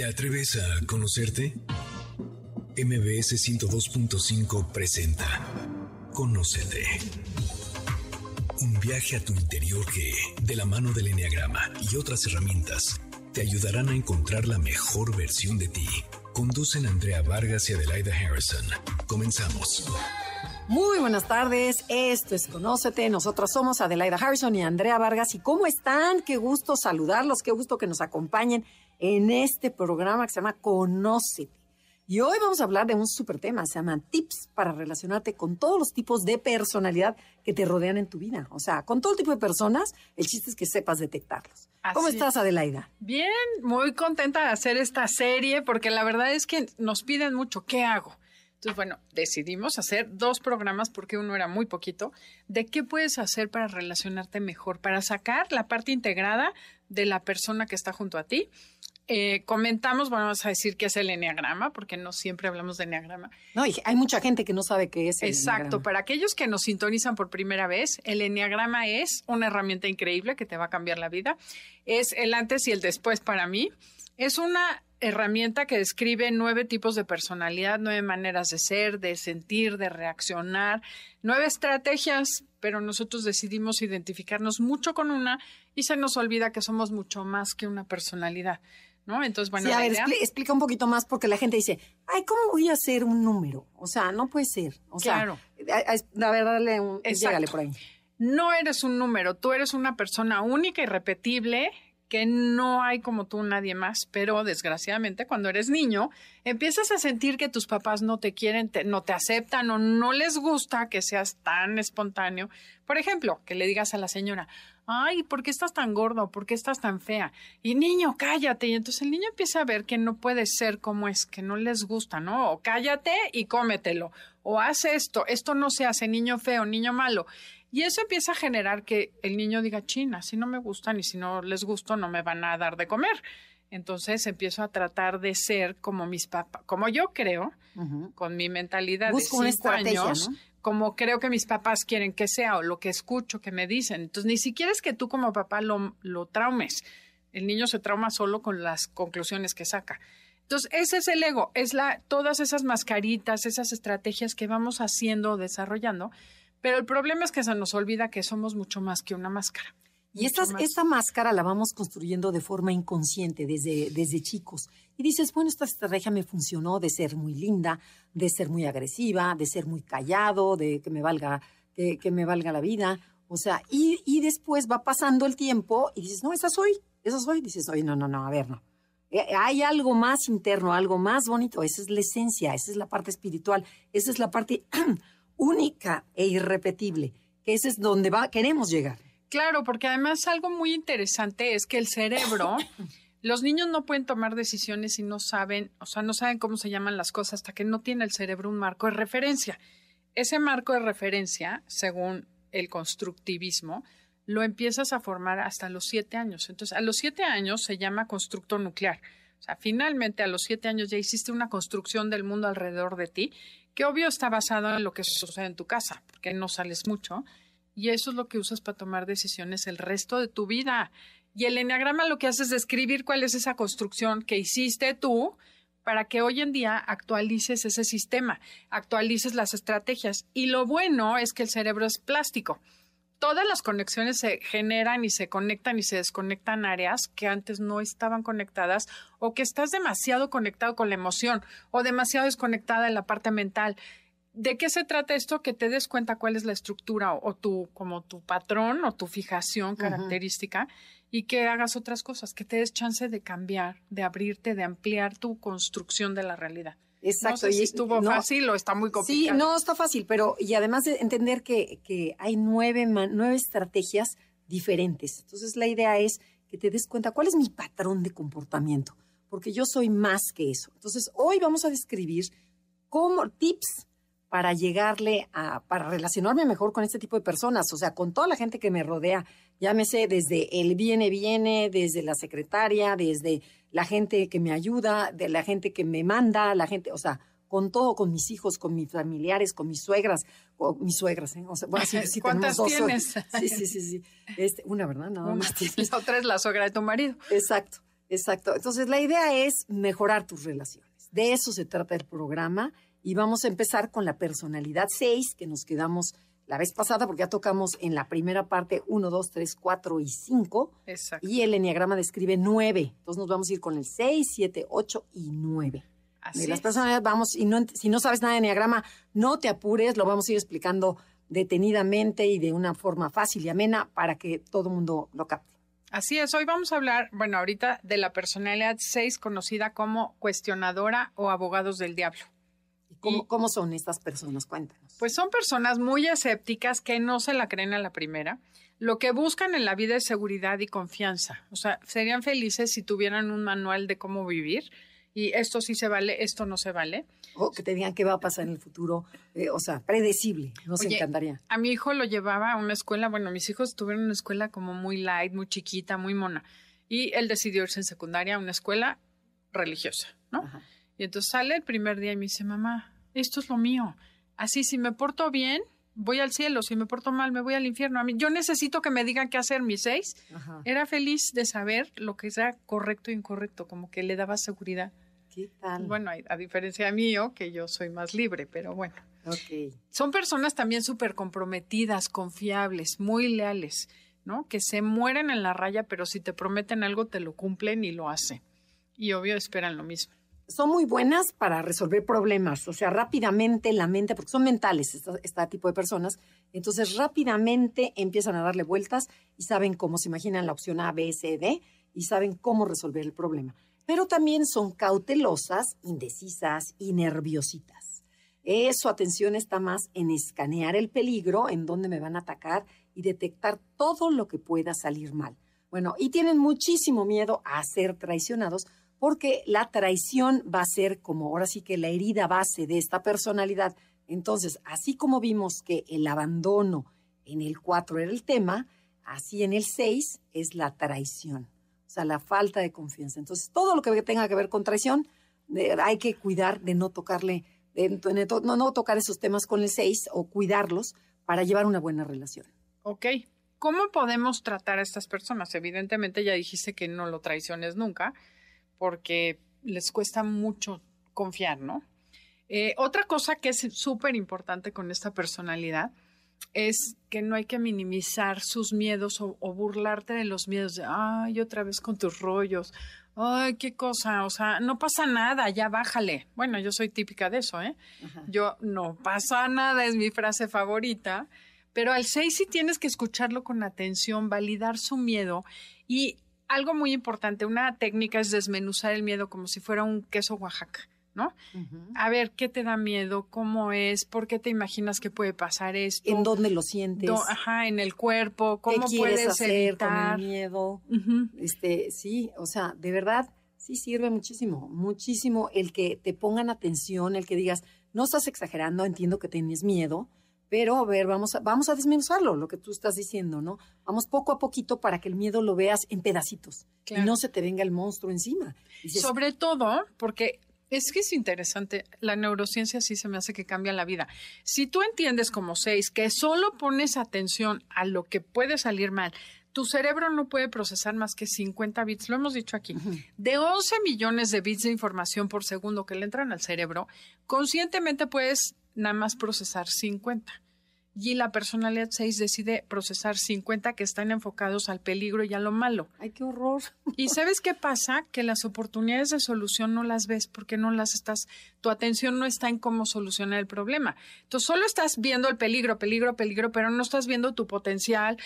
¿Te atreves a conocerte? MBS 102.5 presenta Conócete. Un viaje a tu interior que, de la mano del Enneagrama y otras herramientas, te ayudarán a encontrar la mejor versión de ti. Conducen Andrea Vargas y Adelaida Harrison. Comenzamos. Muy buenas tardes, esto es Conócete, nosotros somos Adelaida Harrison y Andrea Vargas. ¿Y cómo están? Qué gusto saludarlos, qué gusto que nos acompañen en este programa que se llama Conócete. Y hoy vamos a hablar de un súper tema, se llama Tips para relacionarte con todos los tipos de personalidad que te rodean en tu vida. O sea, con todo tipo de personas, el chiste es que sepas detectarlos. ¿Cómo estás, Adelaida? Bien, muy contenta de hacer esta serie porque la verdad es que nos piden mucho. ¿Qué hago? Entonces, bueno, decidimos hacer dos programas porque uno era muy poquito, de qué puedes hacer para relacionarte mejor, para sacar la parte integrada de la persona que está junto a ti. Eh, comentamos, bueno, vamos a decir qué es el enneagrama, porque no siempre hablamos de enneagrama. No, y hay mucha gente que no sabe qué es el Exacto, para aquellos que nos sintonizan por primera vez, el enneagrama es una herramienta increíble que te va a cambiar la vida. Es el antes y el después para mí. Es una herramienta que describe nueve tipos de personalidad, nueve maneras de ser, de sentir, de reaccionar, nueve estrategias, pero nosotros decidimos identificarnos mucho con una y se nos olvida que somos mucho más que una personalidad. ¿No? Entonces, bueno, sí, a ver, explica un poquito más porque la gente dice, ay, ¿cómo voy a hacer un número? O sea, no puede ser. O claro. sea, la verdad, dale un, por ahí. No eres un número, tú eres una persona única y repetible que no hay como tú nadie más, pero desgraciadamente cuando eres niño empiezas a sentir que tus papás no te quieren, no te aceptan o no les gusta que seas tan espontáneo. Por ejemplo, que le digas a la señora, ay, ¿por qué estás tan gordo? ¿Por qué estás tan fea? Y niño, cállate. Y entonces el niño empieza a ver que no puede ser como es, que no les gusta, ¿no? O cállate y cómetelo. O haz esto, esto no se hace, niño feo, niño malo. Y eso empieza a generar que el niño diga, china, si no me gustan y si no les gusto, no me van a dar de comer. Entonces empiezo a tratar de ser como mis papás, como yo creo, con mi mentalidad de cinco años, como creo que mis papás quieren que sea o lo que escucho que me dicen. Entonces ni siquiera es que tú como papá lo, lo traumes. El niño se trauma solo con las conclusiones que saca. Entonces, ese es el ego, es la, todas esas mascaritas, esas estrategias que vamos haciendo, desarrollando, pero el problema es que se nos olvida que somos mucho más que una máscara. Y esta, esta máscara la vamos construyendo de forma inconsciente desde, desde chicos. Y dices, bueno, esta estrategia me funcionó de ser muy linda, de ser muy agresiva, de ser muy callado, de que me valga, que, que me valga la vida. O sea, y, y, después va pasando el tiempo y dices, no, esa soy, esa soy. Dices, oye, no, no, no, a ver, no. Eh, hay algo más interno, algo más bonito. Esa es la esencia, esa es la parte espiritual, esa es la parte única e irrepetible, que ese es donde va, queremos llegar. Claro, porque además algo muy interesante es que el cerebro, los niños no pueden tomar decisiones si no saben, o sea, no saben cómo se llaman las cosas hasta que no tiene el cerebro un marco de referencia. Ese marco de referencia, según el constructivismo, lo empiezas a formar hasta los siete años. Entonces, a los siete años se llama constructo nuclear. O sea, finalmente a los siete años ya hiciste una construcción del mundo alrededor de ti que obvio está basado en lo que sucede en tu casa, porque no sales mucho, y eso es lo que usas para tomar decisiones el resto de tu vida. Y el enneagrama lo que hace es describir cuál es esa construcción que hiciste tú para que hoy en día actualices ese sistema, actualices las estrategias. Y lo bueno es que el cerebro es plástico todas las conexiones se generan y se conectan y se desconectan áreas que antes no estaban conectadas o que estás demasiado conectado con la emoción o demasiado desconectada en la parte mental. ¿De qué se trata esto? Que te des cuenta cuál es la estructura o, tu, como tu patrón o tu fijación característica y que hagas otras cosas, que te des chance de cambiar, de abrirte, de ampliar tu construcción de la realidad. Exacto. No sé si estuvo fácil o está muy complicado. Sí, no, está fácil, pero y además de entender que, que hay nueve, nueve estrategias diferentes. Entonces la idea es que te des cuenta cuál es mi patrón de comportamiento, porque yo soy más que eso. Entonces hoy vamos a describir cómo tips para llegarle a, para relacionarme mejor con este tipo de personas, o sea, con toda la gente que me rodea, llámese desde el viene, viene, desde la secretaria, desde la gente que me ayuda, de la gente que me manda, la gente, o sea, con todo, con mis hijos, con mis familiares, con mis suegras, o mis suegras, ¿eh? O sea, bueno, sí, ¿Cuántas tienes? Sí, sí, sí, sí. Este, una, ¿verdad? Nada más La otra es la suegra de tu marido. Exacto. Exacto. Entonces, la idea es mejorar tus relaciones. De eso se trata el programa. Y vamos a empezar con la personalidad 6, que nos quedamos la vez pasada, porque ya tocamos en la primera parte 1, 2, 3, 4 y 5. Exacto. Y el enneagrama describe 9. Entonces nos vamos a ir con el 6, 7, 8 y 9. Así de las es. personalidades vamos, y no, si no sabes nada de enneagrama, no te apures, lo vamos a ir explicando detenidamente y de una forma fácil y amena para que todo el mundo lo capte. Así es, hoy vamos a hablar, bueno, ahorita de la personalidad 6 conocida como cuestionadora o abogados del diablo. ¿Y ¿Cómo, son estas personas? Cuéntanos. Pues son personas muy escépticas que no se la creen a la primera. Lo que buscan en la vida es seguridad y confianza. O sea, serían felices si tuvieran un manual de cómo vivir y esto sí se vale, esto no se vale. O que te digan qué va a pasar en el futuro, eh, o sea, predecible. Nos Oye, encantaría. A mi hijo lo llevaba a una escuela, bueno, mis hijos tuvieron una escuela como muy light, muy chiquita, muy mona. Y él decidió irse en secundaria a una escuela religiosa, ¿no? Ajá. Y entonces sale el primer día y me dice, mamá, esto es lo mío. Así, si me porto bien, voy al cielo. Si me porto mal, me voy al infierno. A mí, yo necesito que me digan qué hacer mis seis. Ajá. Era feliz de saber lo que era correcto e incorrecto, como que le daba seguridad. ¿Qué tal? Bueno, a, diferencia de mío, que yo soy más libre, pero bueno. Son personas también súper comprometidas, confiables, muy leales, ¿no? Que se mueren en la raya, pero si te prometen algo, te lo cumplen y lo hacen. Y obvio esperan lo mismo. Son muy buenas para resolver problemas, o sea, rápidamente la mente, porque son mentales este tipo de personas, entonces rápidamente empiezan a darle vueltas y saben cómo se imaginan la opción A, B, C, D y saben cómo resolver el problema. Pero también son cautelosas, indecisas y nerviositas. Eh, su atención está más en escanear el peligro, en dónde me van a atacar y detectar todo lo que pueda salir mal. Bueno, y tienen muchísimo miedo a ser traicionados porque la traición va a ser como ahora sí que la herida base de esta personalidad. Entonces, así como vimos que el abandono en el 4 era el tema, así en el 6 es la traición, o sea, la falta de confianza. Entonces, todo lo que tenga que ver con traición, eh, hay que cuidar de no tocarle, de, no, no tocar esos temas con el 6 o cuidarlos para llevar una buena relación. Ok. ¿Cómo podemos tratar a estas personas? Evidentemente ya dijiste que no lo traiciones nunca, porque les cuesta mucho confiar, ¿no? Eh, otra cosa que es súper importante con esta personalidad es que no hay que minimizar sus miedos o, o burlarte de los miedos de, ay, otra vez con tus rollos, ay, qué cosa, o sea, no pasa nada, ya bájale. Bueno, yo soy típica de eso, ¿eh? Yo, no pasa nada, es mi frase favorita. Pero al 6 sí tienes que escucharlo con atención, validar su miedo y algo muy importante, una técnica es desmenuzar el miedo como si fuera un queso Oaxaca, ¿no? A ver, ¿qué te da miedo? ¿Cómo es? ¿Por qué te imaginas que puede pasar esto? ¿En dónde lo sientes? Do- ajá, en el cuerpo, ¿Qué ¿cómo quieres puedes hacer evitar? con el miedo? Este, sí, o sea, de verdad, sí sirve muchísimo, muchísimo el que te pongan atención, el que digas, no estás exagerando, entiendo que tienes miedo, pero a ver, vamos a, vamos a desmenuzarlo, lo que tú estás diciendo, ¿no? Vamos poco a poquito para que el miedo lo veas en pedacitos Claro. y no se te venga el monstruo encima. Dices, Sobre todo, porque es que es interesante, la neurociencia sí se me hace que cambia la vida. Si tú entiendes como seis que solo pones atención a lo que puede salir mal, tu cerebro no puede procesar más que 50 bits, lo hemos dicho aquí. De 11 millones de bits de información por segundo que le entran al cerebro, conscientemente puedes nada más procesar 50. Y la personalidad 6 decide procesar 50 que están enfocados al peligro y a lo malo. ay, qué horror. ¿Y sabes qué pasa? Que las oportunidades de solución no las ves porque no las estás, tu atención no está en cómo solucionar el problema. Entonces solo estás viendo el peligro, peligro, peligro, pero no estás viendo tu potencial,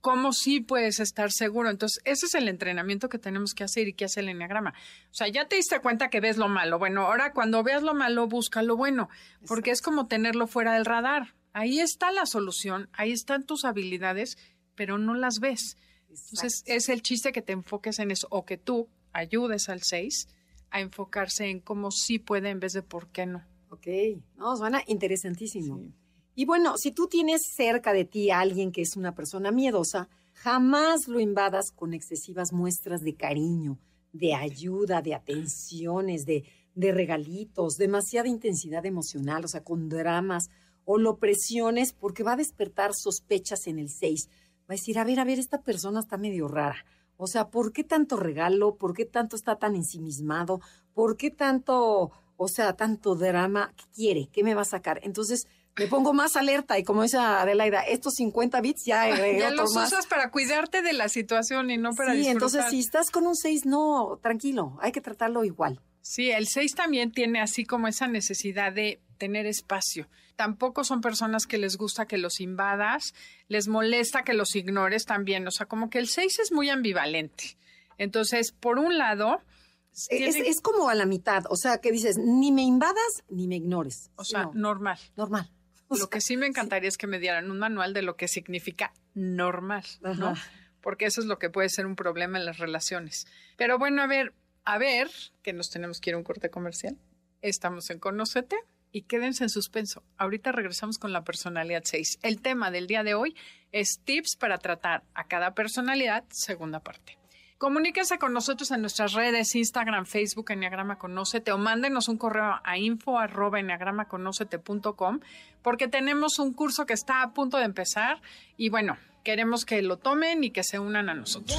cómo sí puedes estar seguro. Entonces ese es el entrenamiento que tenemos que hacer y que hace el enneagrama. O sea, ya te diste cuenta que ves lo malo. Bueno, ahora cuando veas lo malo, busca lo bueno, porque es como tenerlo fuera del radar. Ahí está la solución, ahí están tus habilidades, pero no las ves. Entonces, es el chiste que te enfoques en eso o que tú ayudes al 6 a enfocarse en cómo sí puede en vez de por qué no. Ok, no, suena interesantísimo. Sí. Y bueno, si tú tienes cerca de ti a alguien que es una persona miedosa, jamás lo invadas con excesivas muestras de cariño, de ayuda, de atenciones, de, de regalitos, demasiada intensidad emocional, o sea, con dramas, o lo presiones porque va a despertar sospechas en el 6. Va a decir, a ver, a ver, esta persona está medio rara. O sea, ¿por qué tanto regalo? ¿Por qué tanto está tan ensimismado? ¿Por qué tanto, o sea, tanto drama? ¿Qué quiere? ¿Qué me va a sacar? Entonces, me pongo más alerta y como dice Adelaida, estos 50 bits ya Ya los usas para cuidarte de la situación y no para Sí, entonces si estás con un 6, no, tranquilo, hay que tratarlo igual. Sí, el 6 también tiene así como esa necesidad de tener espacio. Tampoco son personas que les gusta que los invadas, les molesta que los ignores también. O sea, como que el 6 es muy ambivalente. Entonces, por un lado... Es, como a la mitad, o sea, que dices, ni me invadas ni me ignores. O sea, normal. Normal. Lo que sí me encantaría es que me dieran un manual de lo que significa normal, ¿no? Porque eso es lo que puede ser un problema en las relaciones. Pero bueno, a ver, a ver, que nos tenemos que ir a un corte comercial. Estamos en Conocete y quédense en suspenso. Ahorita regresamos con la personalidad 6. El tema del día de hoy es tips para tratar a cada personalidad, segunda parte. Comuníquese con nosotros en nuestras redes, Instagram, Facebook, Enneagrama Conócete, o mándenos un correo a info porque tenemos un curso que está a punto de empezar y bueno, queremos que lo tomen y que se unan a nosotros.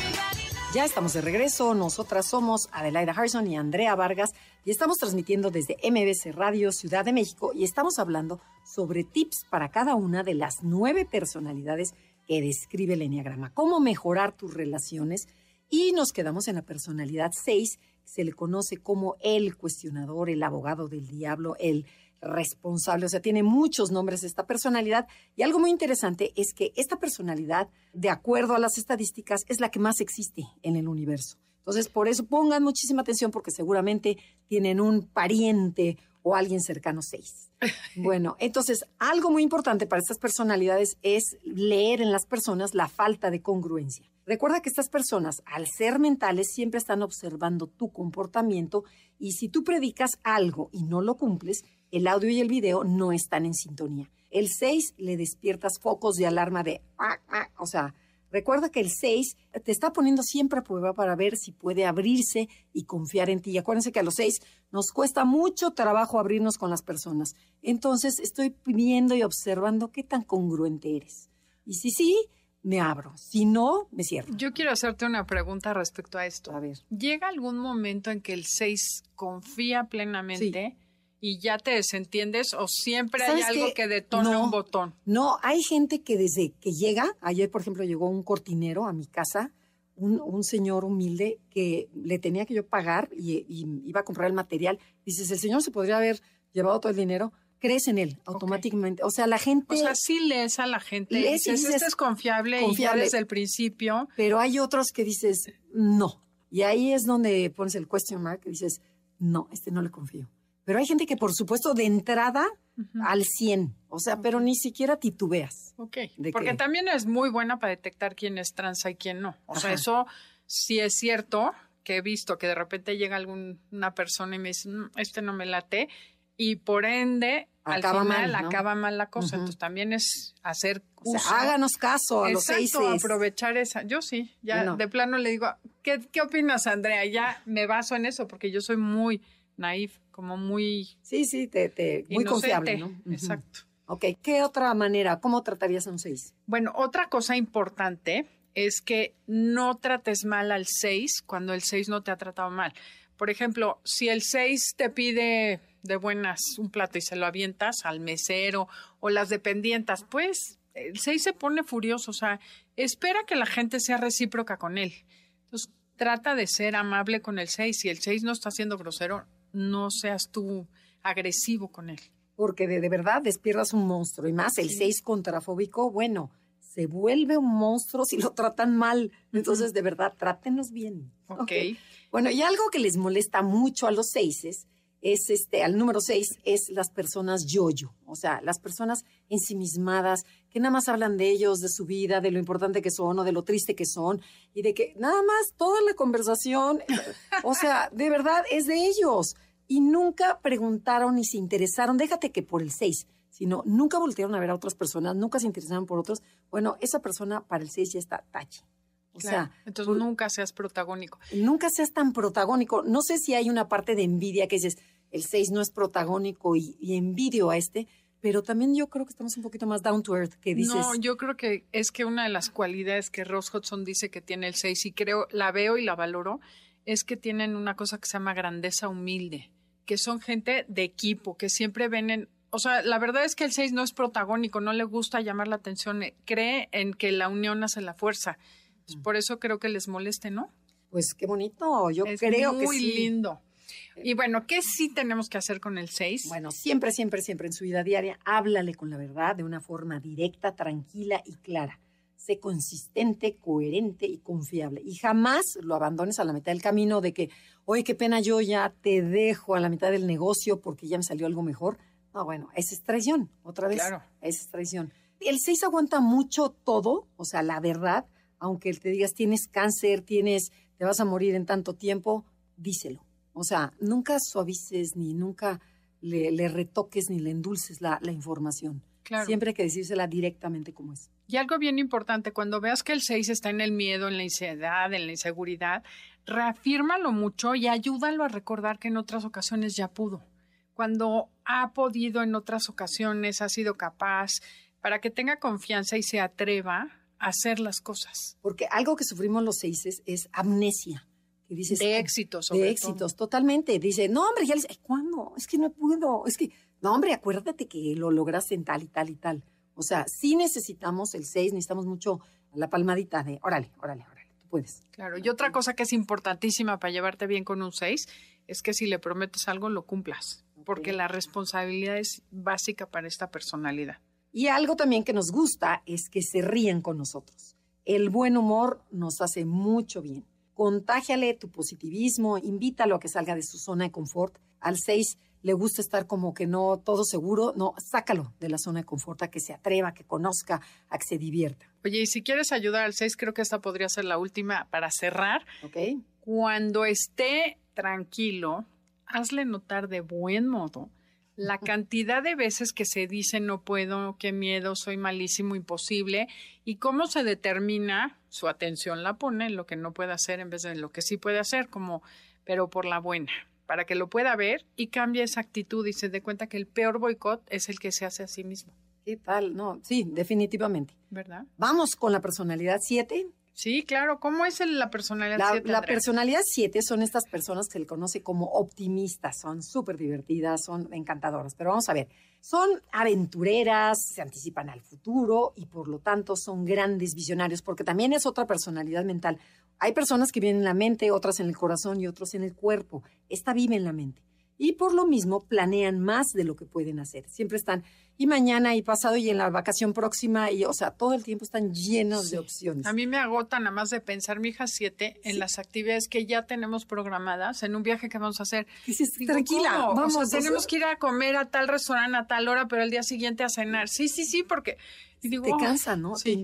Ya estamos de regreso. Nosotras somos Adelaida Harrison y Andrea Vargas y estamos transmitiendo desde MBC Radio Ciudad de México y estamos hablando sobre tips para cada una de las nueve personalidades que describe el Enneagrama. Cómo mejorar tus relaciones. Y nos quedamos en la personalidad 6, se le conoce como el cuestionador, el abogado del diablo, el responsable, o sea, tiene muchos nombres esta personalidad. Y algo muy interesante es que esta personalidad, de acuerdo a las estadísticas, es la que más existe en el universo. Entonces, por eso pongan muchísima atención porque seguramente tienen un pariente o alguien cercano seis. Bueno, entonces, algo muy importante para estas personalidades es leer en las personas la falta de congruencia. Recuerda que estas personas, al ser mentales, siempre están observando tu comportamiento y si tú predicas algo y no lo cumples, el audio y el video no están en sintonía. El 6 le despiertas focos de alarma de, o sea, recuerda que el 6 te está poniendo siempre a prueba para ver si puede abrirse y confiar en ti. Y acuérdense que a los 6 nos cuesta mucho trabajo abrirnos con las personas. Entonces estoy viendo y observando qué tan congruente eres. Y si sí, me abro. Si no, me cierro. Yo quiero hacerte una pregunta respecto a esto. A ver. ¿Llega algún momento en que el 6 confía plenamente? Y ya te desentiendes o siempre hay algo que detona un botón? No, hay gente que desde que llega, ayer por ejemplo llegó un cortinero a mi casa, un, señor humilde que le tenía que yo pagar y, iba a comprar el material. Dices, el señor se podría haber llevado todo el dinero. Crees en él automáticamente. O sea, la gente. O sea, sí lees a la gente. Lees dices, este es confiable, confiable y desde el principio. Pero hay otros que dices, no. Y ahí es donde pones el question mark y dices, no, este no le confío. Pero hay gente que, por supuesto, de entrada al 100, o sea, pero ni siquiera titubeas. Ok, porque también es muy buena para detectar quién es transa y quién no. O sea, eso sí es cierto que he visto que de repente llega alguna persona y me dice, mm, este no me late, y por ende, acaba al final mal, acaba mal la cosa. Entonces también es hacer o sea, háganos caso a los seis. aprovechar esa. Yo sí, ya de plano le digo, ¿qué, ¿qué opinas, Andrea? Ya me baso en eso porque yo soy muy naif, como muy... Sí, sí, te, muy confiable, ¿no? Exacto. Ok, ¿qué otra manera? ¿Cómo tratarías a un 6? Bueno, otra cosa importante es que no trates mal al 6 cuando el 6 no te ha tratado mal. Por ejemplo, si el 6 te pide de buenas un plato y se lo avientas al mesero o las dependientas, pues el 6 se pone furioso, o sea, espera que la gente sea recíproca con él. Entonces, trata de ser amable con el 6. Si el 6 no está siendo grosero, no seas tú agresivo con él. Porque de, verdad despiertas un monstruo y más el 6 contrafóbico, bueno, se vuelve un monstruo si lo tratan mal. Entonces, de verdad, trátenos bien. Ok. Bueno, y algo que les molesta mucho a los seises es este, al número seis, es las personas yo-yo, o sea, las personas ensimismadas que nada más hablan de ellos, de su vida, de lo importante que son o de lo triste que son y de que nada más toda la conversación, o sea, de verdad es de ellos. Y nunca preguntaron ni se interesaron, déjate que por el 6, sino nunca voltearon a ver a otras personas, nunca se interesaron por otros. Bueno, esa persona para el 6 ya está tachi. O sea, entonces nunca seas protagónico. Nunca seas tan protagónico. No sé si hay una parte de envidia que dices, el 6 no es protagónico y, y envidio a este, pero también yo creo que estamos un poquito más down to earth, que dices. No, yo creo que es que una de las cualidades que Ross Hudson dice que tiene el 6 y creo, la veo y la valoro, es que tienen una cosa que se llama grandeza humilde, que son gente de equipo, que siempre ven en, o sea, la verdad es que el 6 no es protagónico, no le gusta llamar la atención, eh, cree en que la unión hace la fuerza. Pues por eso creo que les moleste, ¿no? Pues qué bonito, yo creo que sí. Muy lindo. Y bueno, ¿qué sí tenemos que hacer con el 6? Bueno, siempre, siempre, siempre en su vida diaria, háblale con la verdad de una forma directa, tranquila y clara. Sé consistente, coherente y confiable. Y jamás lo abandones a la mitad del camino de que, oye, qué pena, yo ya te dejo a la mitad del negocio porque ya me salió algo mejor. No, bueno, esa es traición, otra vez. Claro. Esa es traición. El 6 aguanta mucho todo, o sea, la verdad, aunque te digas tienes cáncer, tienes, te vas a morir en tanto tiempo, díselo o sea, nunca suavices ni nunca le, retoques ni le endulces la, información. Siempre hay que decírsela directamente como es. Y algo bien importante, cuando veas que el 6 está en el miedo, en la ansiedad, en la inseguridad, reafírmalo mucho y ayúdalo a recordar que en otras ocasiones ya pudo. Cuando ha podido en otras ocasiones, ha sido capaz, para que tenga confianza y se atreva a hacer las cosas. Porque algo que sufrimos los seises es amnesia de éxitos, De éxitos, totalmente. Dice, no, hombre, ya les, ¿cuándo? Es que no puedo. Es que, no, hombre, acuérdate que lo lograste en tal y tal y tal. O sea, sí necesitamos el 6, necesitamos mucho la palmadita de, órale, órale, órale, tú puedes. Claro, y otra cosa que es importantísima para llevarte bien con un 6 es que si le prometes algo, lo cumplas, porque la responsabilidad es básica para esta personalidad. Y algo también que nos gusta es que se ríen con nosotros. El buen humor nos hace mucho bien contágiale tu positivismo, invítalo a que salga de su zona de confort. Al 6 le gusta estar como que no todo seguro, no, sácalo de la zona de confort, a que se atreva, a que conozca, a que se divierta. Oye, y si quieres ayudar al 6, creo que esta podría ser la última para cerrar. Ok. Cuando esté tranquilo, hazle notar de buen modo la cantidad de veces que se dice no puedo, qué miedo, soy malísimo, imposible, y cómo se determina, su atención la pone en lo que no puede hacer en vez de en lo que sí puede hacer, como, pero por la buena, para que lo pueda ver y cambie esa actitud y se dé cuenta que el peor boicot es el que se hace a sí mismo. ¿Qué tal? No, sí, definitivamente. ¿Verdad? Vamos con la personalidad 7. Sí, claro. ¿Cómo es la personalidad 7? La, personalidad 7 son estas personas que se le conoce como optimistas. Son súper divertidas, son encantadoras. Pero vamos a ver, son aventureras, se anticipan al futuro y por lo tanto son grandes visionarios, porque también es otra personalidad mental. Hay personas que viven en la mente, otras en el corazón y otros en el cuerpo. Esta vive en la mente y por lo mismo planean más de lo que pueden hacer. Siempre están y mañana y pasado y en la vacación próxima y o sea, todo el tiempo están llenos de opciones. A mí me agota nada más de pensar, mi hija siete, en las actividades que ya tenemos programadas, en un viaje que vamos a hacer. tranquila, vamos. tenemos que ir a comer a tal restaurante a tal hora, pero el día siguiente a cenar. Sí, sí, sí, porque te cansa, ¿no? Sí.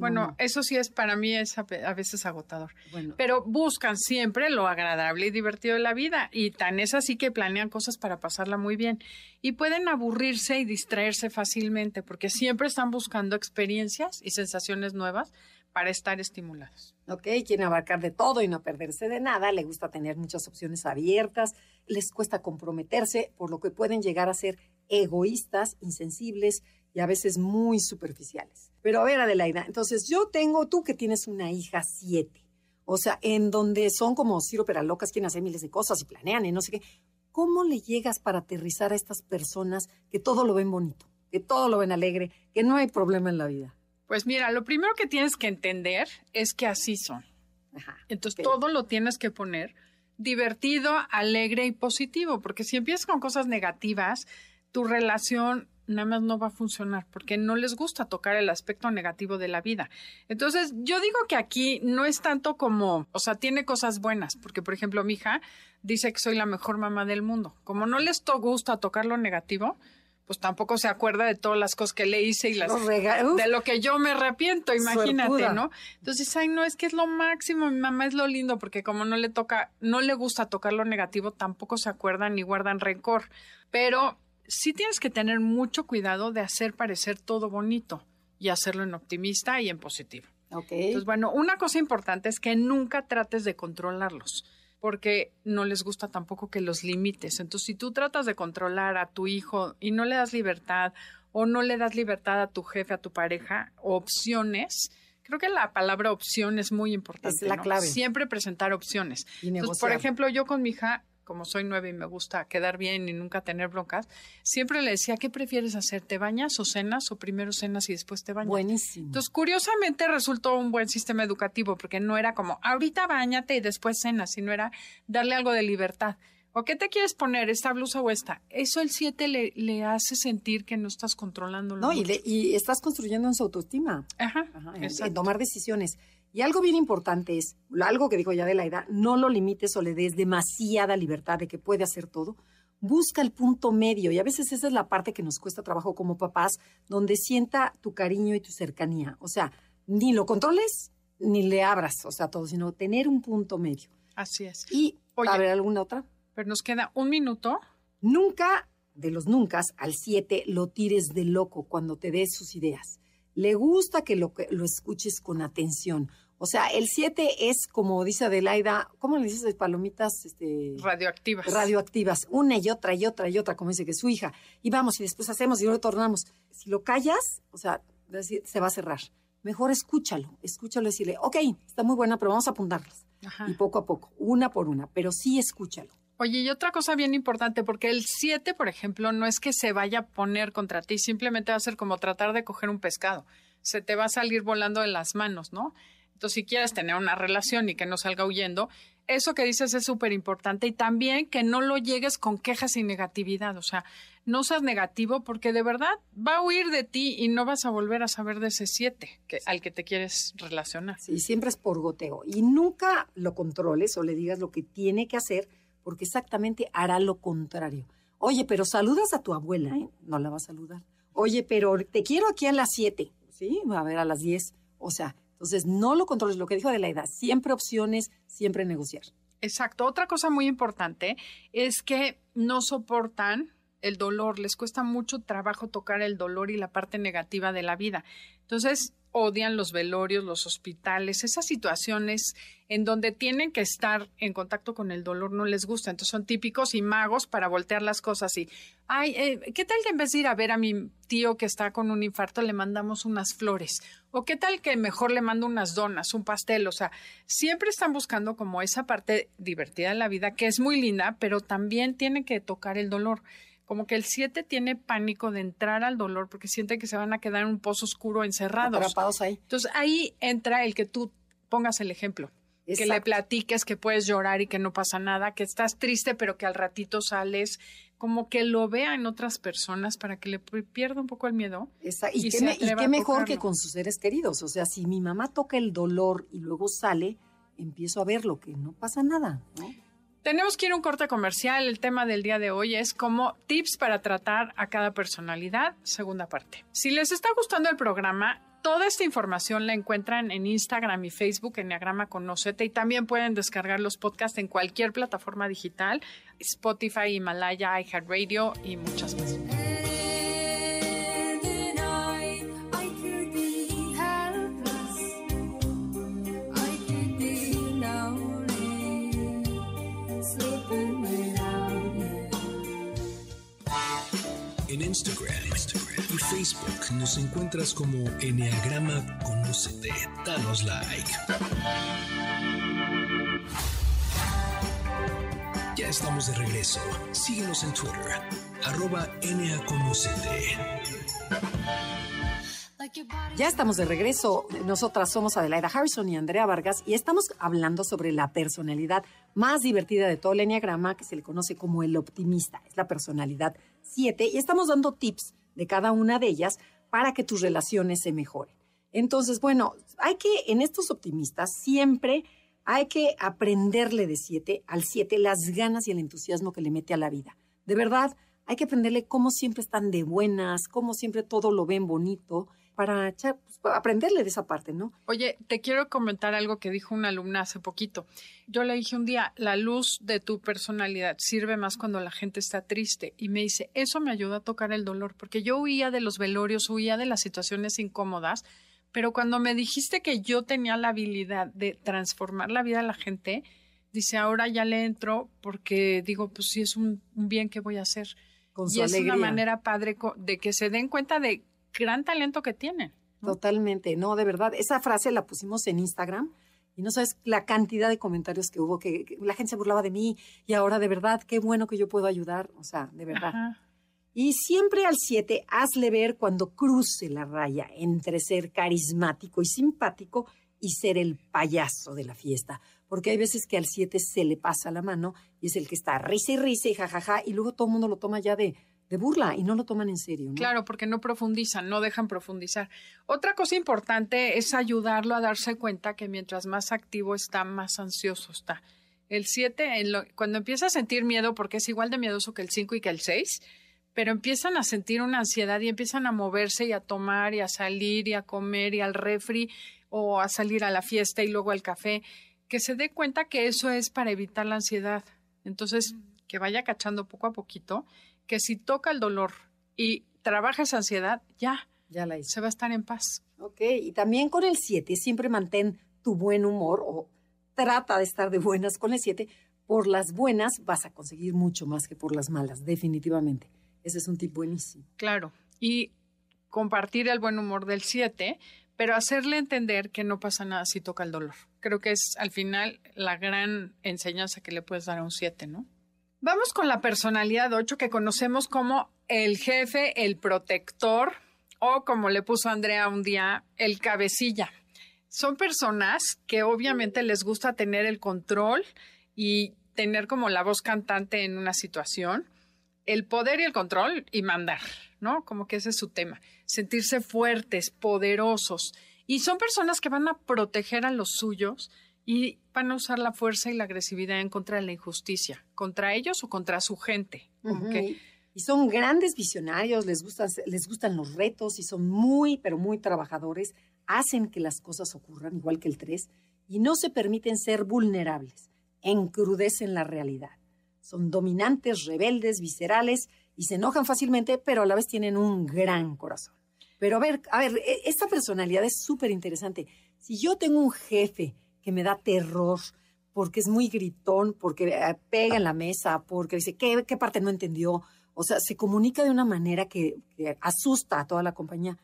bueno, eso sí es para mí es a, veces agotador. Pero buscan siempre lo agradable y divertido de la vida y tan es así que planean cosas para pasarla muy bien y pueden aburrirse y distraerse fácilmente porque siempre están buscando experiencias y sensaciones nuevas para estar estimulados. Ok, quieren abarcar de todo y no perderse de nada, le gusta tener muchas opciones abiertas, les cuesta comprometerse, por lo que pueden llegar a ser egoístas, insensibles, y a veces muy superficiales. Pero a ver, Adelaida, entonces yo tengo, tú que tienes una hija siete, o sea, en donde son como Ciro locas, quieren hacer miles de cosas y planean y no sé qué. ¿Cómo le llegas para aterrizar a estas personas que todo lo ven bonito, que todo lo ven alegre, que no hay problema en la vida? Pues mira, lo primero que tienes que entender es que así son. Entonces todo lo tienes que poner divertido, alegre y positivo, porque si empiezas con cosas negativas, tu relación nada más no va a funcionar porque no les gusta tocar el aspecto negativo de la vida. Entonces, yo digo que aquí no es tanto como, o sea, tiene cosas buenas, porque por ejemplo, mi hija dice que soy la mejor mamá del mundo. Como no les gusta tocar lo negativo, pues tampoco se acuerda de todas las cosas que le hice y las de lo que yo me arrepiento, imagínate, ¿no? Entonces, ay, no, es que es lo máximo, mi mamá es lo lindo, porque como no le toca, no le gusta tocar lo negativo, tampoco se acuerdan ni guardan rencor. Pero sí tienes que tener mucho cuidado de hacer parecer todo bonito y hacerlo en optimista y en positivo. Okay. Entonces, bueno, una cosa importante es que nunca trates de controlarlos porque no les gusta tampoco que los limites. Entonces, si tú tratas de controlar a tu hijo y no le das libertad o no le das libertad a tu jefe, a tu pareja, opciones, creo que la palabra opción es muy importante. Es la clave. Siempre presentar opciones. Entonces, por ejemplo, yo con mi hija como soy nueve y me gusta quedar bien y nunca tener broncas, siempre le decía, ¿qué prefieres hacer? ¿Te bañas o cenas o primero cenas y después te bañas? Buenísimo. Entonces, curiosamente resultó un buen sistema educativo porque no era como, ahorita bañate y después cenas, sino era darle algo de libertad. ¿O qué te quieres poner, esta blusa o esta? Eso el siete le, le hace sentir que no estás controlando. No, y, y, estás construyendo en su autoestima. Ajá, en tomar decisiones. Y algo bien importante es, algo que dijo ya de la edad, no lo limites o le des demasiada libertad de que puede hacer todo. Busca el punto medio y a veces esa es la parte que nos cuesta trabajo como papás, donde sienta tu cariño y tu cercanía. O sea, ni lo controles ni le abras, o sea, todo, sino tener un punto medio. Así es. Y, a ver, ¿alguna otra? Pero nos queda un minuto. Nunca, de los nunca, al siete, lo tires de loco cuando te des sus ideas. Le gusta que lo, que lo escuches con atención. O sea, el 7 es, como dice Adelaida, ¿cómo le dices? Palomitas este, radioactivas. Radioactivas, una y otra y otra y otra, como dice que es su hija. Y vamos, y después hacemos y luego tornamos. Si lo callas, o sea, se va a cerrar. Mejor escúchalo, escúchalo y decirle, ok, está muy buena, pero vamos a apuntarlas. Y poco a poco, una por una, pero sí escúchalo. Oye, y otra cosa bien importante, porque el 7, por ejemplo, no es que se vaya a poner contra ti, simplemente va a ser como tratar de coger un pescado. Se te va a salir volando de las manos, ¿no? Entonces, si quieres tener una relación y que no salga huyendo, eso que dices es súper importante y también que no lo llegues con quejas y negatividad. O sea, no seas negativo porque de verdad va a huir de ti y no vas a volver a saber de ese siete al que te quieres relacionar. Sí, siempre es por goteo. Y nunca lo controles o le digas lo que tiene que hacer porque exactamente hará lo contrario. Oye, pero saludas a tu abuela, ¿eh? No la va a saludar. Oye, pero te quiero aquí a las siete. Sí, a ver, a las diez. O sea, entonces, no lo controles, lo que dijo de la edad, siempre opciones, siempre negociar. Exacto. Otra cosa muy importante es que no soportan el dolor, les cuesta mucho trabajo tocar el dolor y la parte negativa de la vida. Entonces, odian los velorios, los hospitales, esas situaciones en donde tienen que estar en contacto con el dolor no les gusta. Entonces son típicos y magos para voltear las cosas y, ay, eh, ¿qué tal que en vez de ir a ver a mi tío que está con un infarto le mandamos unas flores? ¿O qué tal que mejor le mando unas donas, un pastel? O sea, siempre están buscando como esa parte divertida de la vida que es muy linda, pero también tienen que tocar el dolor como que el 7 tiene pánico de entrar al dolor porque siente que se van a quedar en un pozo oscuro encerrados. Atrapados ahí. Entonces ahí entra el que tú pongas el ejemplo. Que le platiques que puedes llorar y que no pasa nada, que estás triste pero que al ratito sales, como que lo vea en otras personas para que le pierda un poco el miedo. Y, qué, mejor que con sus seres queridos. O sea, si mi mamá toca el dolor y luego sale, empiezo a ver lo que no pasa nada. ¿no? Tenemos que ir a un corte comercial. El tema del día de hoy es como tips para tratar a cada personalidad, segunda parte. Si les está gustando el programa, toda esta información la encuentran en Instagram y Facebook, en Enneagrama Conocete, y también pueden descargar los podcasts en cualquier plataforma digital, Spotify, Himalaya, iHeartRadio y muchas más. En Instagram, y Facebook nos encuentras como Enneagrama Conocete. Danos like. Ya estamos de regreso. Síguenos en Twitter, arroba. Ya estamos de regreso. Nosotras somos Adelaida Harrison y Andrea Vargas y estamos hablando sobre la personalidad más divertida de todo el enneagrama, que se le conoce como el optimista. Es la personalidad 7 y estamos dando tips de cada una de ellas para que tus relaciones se mejoren. Entonces, bueno, hay que, en estos optimistas, siempre hay que aprenderle de 7 al 7 las ganas y el entusiasmo que le mete a la vida. De verdad, hay que aprenderle cómo siempre están de buenas, cómo siempre todo lo ven bonito, para, echar, pues, para aprenderle de esa parte, ¿no? Oye, te quiero comentar algo que dijo una alumna hace poquito. Yo le dije un día, la luz de tu personalidad sirve más cuando la gente está triste. Y me dice, eso me ayuda a tocar el dolor, porque yo huía de los velorios, huía de las situaciones incómodas, pero cuando me dijiste que yo tenía la habilidad de transformar la vida de la gente, dice, ahora ya le entro porque digo, pues sí, es un, bien que voy a hacer. y es una manera padre de que se den cuenta de gran talento que tienen. Totalmente, no, de verdad. Esa frase la pusimos en Instagram y no sabes la cantidad de comentarios que hubo, que, la gente se burlaba de mí y ahora de verdad, qué bueno que yo puedo ayudar, o sea, de verdad. Y siempre al 7, hazle ver cuando cruce la raya entre ser carismático y simpático y ser el payaso de la fiesta. Porque hay veces que al 7 se le pasa la mano y es el que está risa y risa y jajaja y luego todo el mundo lo toma ya de, de burla y no lo toman en serio. Claro, porque no profundizan, no dejan profundizar. Otra cosa importante es ayudarlo a darse cuenta que mientras más activo está, más ansioso está. El 7, cuando empieza a sentir miedo, porque es igual de miedoso que el 5 y que el 6, pero empiezan a sentir una ansiedad y empiezan a moverse y a tomar y a salir y a comer y al refri o a salir a la fiesta y luego al café, que se dé cuenta que eso es para evitar la ansiedad. Entonces, que vaya cachando poco a poquito que si toca el dolor y trabaja esa ansiedad, ya, ya la se va a estar en paz. Ok, y también con el 7, siempre mantén tu buen humor o trata de estar de buenas con el 7. Por las buenas vas a conseguir mucho más que por las malas, definitivamente. Ese es un tip buenísimo. Claro, y compartir el buen humor del 7, pero hacerle entender que no pasa nada si toca el dolor. Creo que es al final la gran enseñanza que le puedes dar a un 7, ¿no? Vamos con la personalidad 8 que conocemos como el jefe, el protector o como le puso Andrea un día, el cabecilla. Son personas que obviamente les gusta tener el control y tener como la voz cantante en una situación, el poder y el control y mandar, ¿no? Como que ese es su tema, sentirse fuertes, poderosos. Y son personas que van a proteger a los suyos y van a usar la fuerza y la agresividad en contra de la injusticia, contra ellos o contra su gente. Y son grandes visionarios, les gustan, les gustan los retos y son muy, pero muy trabajadores, hacen que las cosas ocurran, igual que el 3, y no se permiten ser vulnerables, encrudecen la realidad. Son dominantes, rebeldes, viscerales y se enojan fácilmente, pero a la vez tienen un gran corazón. Pero a ver, a ver, e, esta personalidad es súper interesante. Si yo tengo un jefe que me da terror, porque es muy gritón, porque eh, pega en la mesa, porque dice, ¿qué, qué parte no entendió? O sea, se comunica de una manera que, asusta a toda la compañía.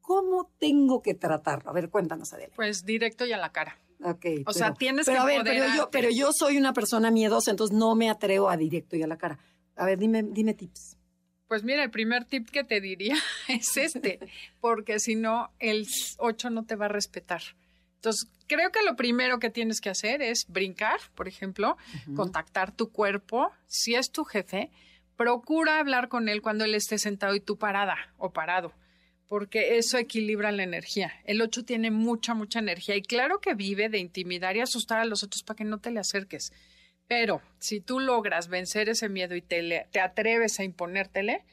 ¿Cómo tengo que tratarlo? A ver, cuéntanos, Adela. Pues directo y a la cara. Ok. O sea, tienes que a ver, pero yo, pero yo soy una persona miedosa, entonces no me atrevo a directo y a la cara. A ver, dime, dime tips. Pues mira, el primer tip que te diría es este, porque si no, el 8 no te va a respetar. Entonces, creo que lo primero que tienes que hacer es brincar, por ejemplo, contactar tu cuerpo. Si es tu jefe, procura hablar con él cuando él esté sentado y tú parada o parado, porque eso equilibra la energía. El 8 tiene mucha, mucha energía y claro que vive de intimidar y asustar a los otros para que no te le acerques. Pero si tú logras vencer ese miedo y te, te atreves a imponértele,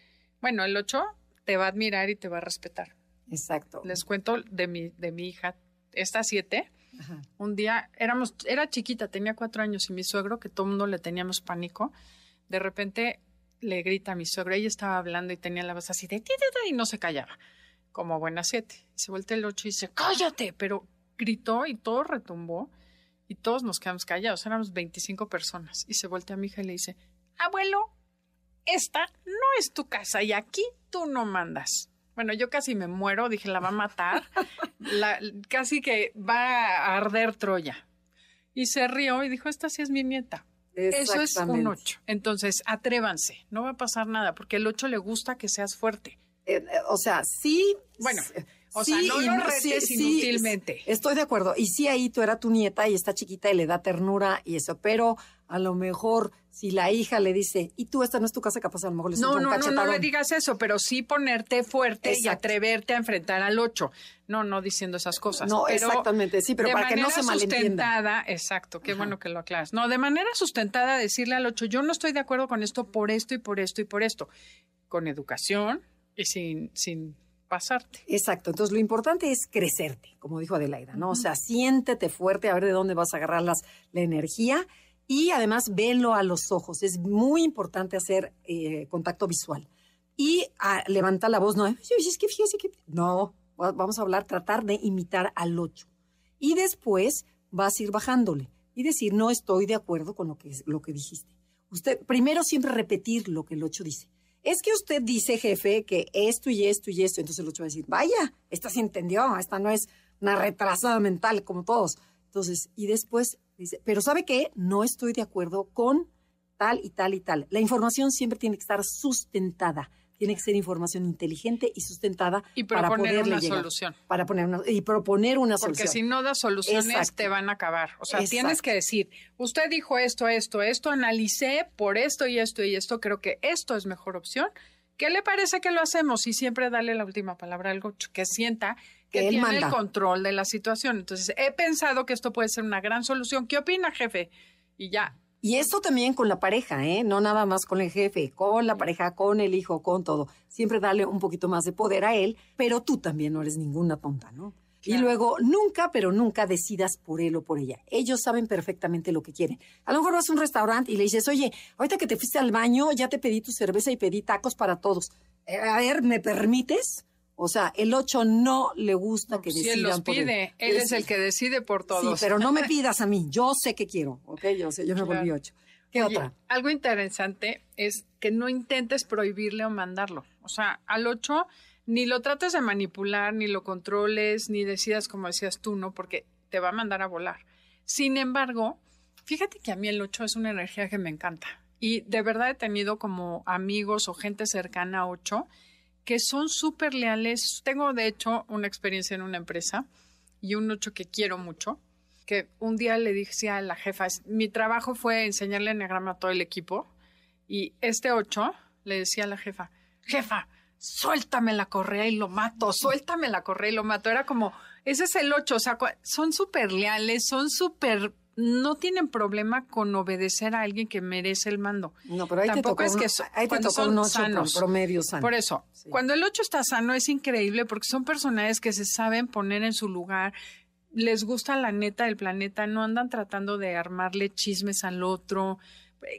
bueno, el 8 te va a admirar y te va a respetar. Exacto. Les cuento de mi, de mi hija esta un día éramos, era chiquita, tenía cuatro años y mi suegro, que todo el mundo le teníamos pánico, de repente le grita a mi suegro, ella estaba hablando y tenía la voz así de y no se callaba, como buena siete. Se vuelve el ocho y dice, cállate, pero gritó y todo retumbó y todos nos quedamos callados, éramos 25 personas. Y se voltea a mi hija y le dice, abuelo, esta no es tu casa y aquí tú no mandas. Bueno, yo casi me muero, dije, la va a matar, la, casi que va a arder Troya. Y se rió y dijo, esta sí es mi nieta. Eso es un ocho. Entonces, atrévanse, no va a pasar nada, porque el ocho le gusta que seas fuerte. Eh, eh, o sea, sí. Bueno, O sea, no lo retes inútilmente. estoy de acuerdo. Y sí, ahí tú era tu nieta y está chiquita y le da ternura y eso, pero a lo mejor si la hija le dice, y tú, esta no es tu casa, capaz a lo mejor le no, un no, no, no le digas eso, pero sí ponerte fuerte y atreverte a enfrentar al ocho. No, no diciendo esas cosas. No, exactamente, sí, pero para que no se malentienda. sustentada, exacto, qué bueno que lo aclaras. No, de manera sustentada decirle al ocho, yo no estoy de acuerdo con esto por esto y por esto y por esto. Con educación y sin, sin pasarte. Exacto, entonces lo importante es crecerte, como dijo Adelaida, ¿no? O sea, siéntete fuerte, a ver de dónde vas a agarrar las, la energía y además velo a los ojos. Es muy importante hacer eh, contacto visual. Y ah, levanta la voz, no, es que fíjese que... No, vamos a hablar, tratar de imitar al ocho. Y después vas a ir bajándole y decir, no estoy de acuerdo con lo que, lo que dijiste. Usted, primero siempre repetir lo que el ocho dice es que usted dice, jefe, que esto y esto y esto. Entonces el otro va a decir, vaya, esta se entendió, esta no es una retrasada mental como todos. Entonces, y después dice, pero ¿sabe qué? No estoy de acuerdo con tal y tal y tal. La información siempre tiene que estar sustentada tiene que ser información inteligente y sustentada y para poner una solución. Para poner y proponer una solución. Porque si no das soluciones te van a acabar. O sea, tienes que decir, usted dijo esto, esto, esto, analicé por esto y esto y esto, creo que esto es mejor opción. ¿Qué le parece que lo hacemos? Y siempre dale la última palabra algo que sienta que, tiene el control de la situación. Entonces, he pensado que esto puede ser una gran solución. ¿Qué opina, jefe? Y ya, y esto también con la pareja, ¿eh? No nada más con el jefe, con la pareja, con el hijo, con todo. Siempre darle un poquito más de poder a él, pero tú también no eres ninguna tonta, ¿no? Y luego, nunca, pero nunca decidas por él o por ella. Ellos saben perfectamente lo que quieren. A lo mejor vas a un restaurante y le dices, oye, ahorita que te fuiste al baño, ya te pedí tu cerveza y pedí tacos para todos. Eh, a ver, ¿me permites? O sea, el 8 no le gusta que decidan si él los pide, él, es, el que decide por todos. Sí, pero no me pidas a mí, yo sé que quiero, ¿ok? Yo sé, yo me volví 8. ¿Qué otra? Algo interesante es que no intentes prohibirle o mandarlo. O sea, al 8 ni lo trates de manipular, ni lo controles, ni decidas como decías tú, ¿no? Porque te va a mandar a volar. Sin embargo, fíjate que a mí el 8 es una energía que me encanta. Y de verdad he tenido como amigos o gente cercana a 8 que son súper leales. Tengo, de hecho, una experiencia en una empresa y un ocho que quiero mucho, que un día le dije a la jefa, mi trabajo fue enseñarle enagrama a todo el equipo y este ocho le decía a la jefa, jefa, suéltame la correa y lo mato, suéltame la correa y lo mato. Era como, ese es el ocho, o sea, son súper leales, son súper no tienen problema con obedecer a alguien que merece el mando. No, pero ahí Tampoco te es que ahí te son un sanos. promedio sano. Por eso, cuando el 8 está sano es increíble porque son personajes que se saben poner en su lugar, les gusta la neta del planeta, no andan tratando de armarle chismes al otro.